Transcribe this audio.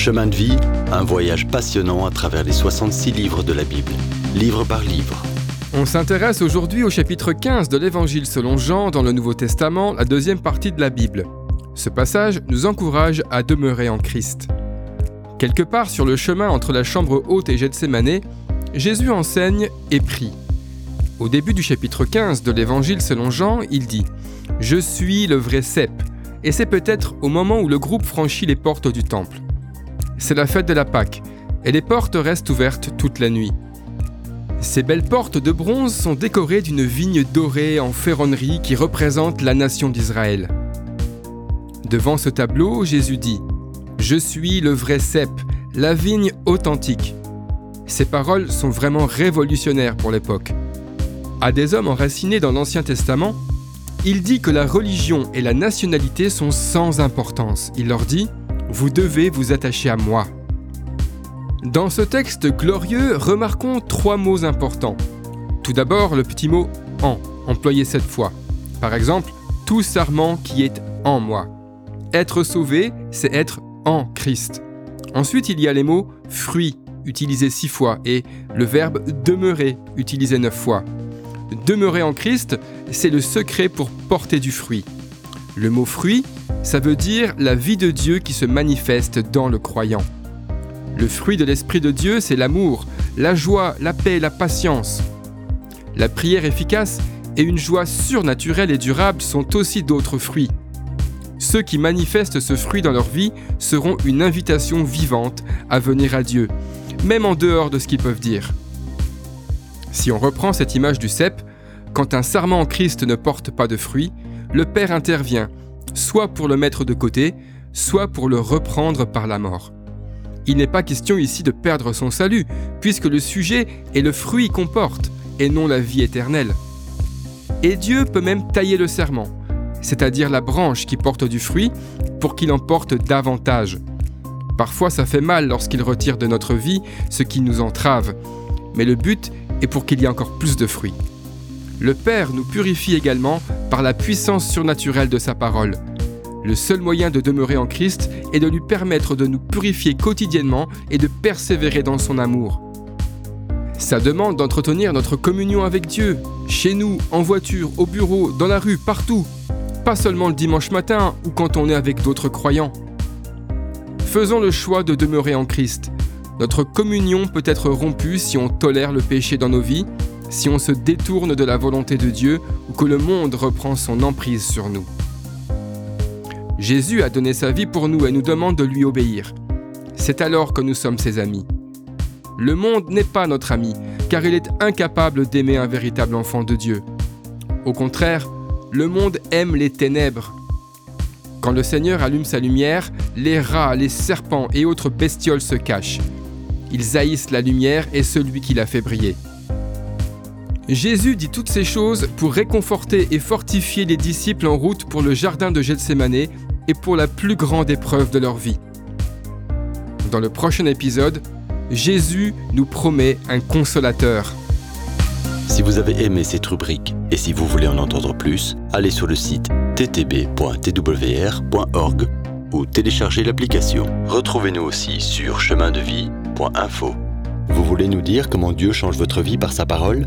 Chemin de vie, un voyage passionnant à travers les 66 livres de la Bible, livre par livre. On s'intéresse aujourd'hui au chapitre 15 de l'Évangile selon Jean dans le Nouveau Testament, la deuxième partie de la Bible. Ce passage nous encourage à demeurer en Christ. Quelque part sur le chemin entre la chambre haute et Gethsemane, Jésus enseigne et prie. Au début du chapitre 15 de l'Évangile selon Jean, il dit ⁇ Je suis le vrai cep ⁇ et c'est peut-être au moment où le groupe franchit les portes du temple. C'est la fête de la Pâque, et les portes restent ouvertes toute la nuit. Ces belles portes de bronze sont décorées d'une vigne dorée en ferronnerie qui représente la nation d'Israël. Devant ce tableau, Jésus dit ⁇ Je suis le vrai cep, la vigne authentique ⁇ Ces paroles sont vraiment révolutionnaires pour l'époque. À des hommes enracinés dans l'Ancien Testament, il dit que la religion et la nationalité sont sans importance. Il leur dit ⁇ Vous devez vous attacher à moi ⁇ Dans ce texte glorieux, remarquons trois mots importants. Tout d'abord, le petit mot en, employé cette fois. Par exemple, tout sarment qui est en moi. Être sauvé, c'est être en Christ. Ensuite, il y a les mots fruit, utilisés six fois, et le verbe demeurer, utilisé neuf fois. Demeurer en Christ, c'est le secret pour porter du fruit. Le mot fruit, ça veut dire la vie de Dieu qui se manifeste dans le croyant. Le fruit de l'Esprit de Dieu, c'est l'amour, la joie, la paix, la patience. La prière efficace et une joie surnaturelle et durable sont aussi d'autres fruits. Ceux qui manifestent ce fruit dans leur vie seront une invitation vivante à venir à Dieu, même en dehors de ce qu'ils peuvent dire. Si on reprend cette image du cep, quand un sarment en Christ ne porte pas de fruits, le Père intervient, soit pour le mettre de côté, soit pour le reprendre par la mort. Il n'est pas question ici de perdre son salut, puisque le sujet est le fruit qu'on porte, et non la vie éternelle. Et Dieu peut même tailler le serment, c'est-à-dire la branche qui porte du fruit, pour qu'il en porte davantage. Parfois ça fait mal lorsqu'il retire de notre vie ce qui nous entrave, mais le but et pour qu'il y ait encore plus de fruits. Le Père nous purifie également par la puissance surnaturelle de sa parole. Le seul moyen de demeurer en Christ est de lui permettre de nous purifier quotidiennement et de persévérer dans son amour. Ça demande d'entretenir notre communion avec Dieu, chez nous, en voiture, au bureau, dans la rue, partout. Pas seulement le dimanche matin ou quand on est avec d'autres croyants. Faisons le choix de demeurer en Christ notre communion peut être rompue si on tolère le péché dans nos vies, si on se détourne de la volonté de Dieu ou que le monde reprend son emprise sur nous. Jésus a donné sa vie pour nous et nous demande de lui obéir. C'est alors que nous sommes ses amis. Le monde n'est pas notre ami, car il est incapable d'aimer un véritable enfant de Dieu. Au contraire, le monde aime les ténèbres. Quand le Seigneur allume sa lumière, les rats, les serpents et autres bestioles se cachent. Ils haïssent la lumière et celui qui la fait briller. Jésus dit toutes ces choses pour réconforter et fortifier les disciples en route pour le jardin de Gethsemane et pour la plus grande épreuve de leur vie. Dans le prochain épisode, Jésus nous promet un consolateur. Si vous avez aimé cette rubrique et si vous voulez en entendre plus, allez sur le site ttb.twr.org ou téléchargez l'application. Retrouvez-nous aussi sur Chemin de Vie vous voulez nous dire comment Dieu change votre vie par sa parole?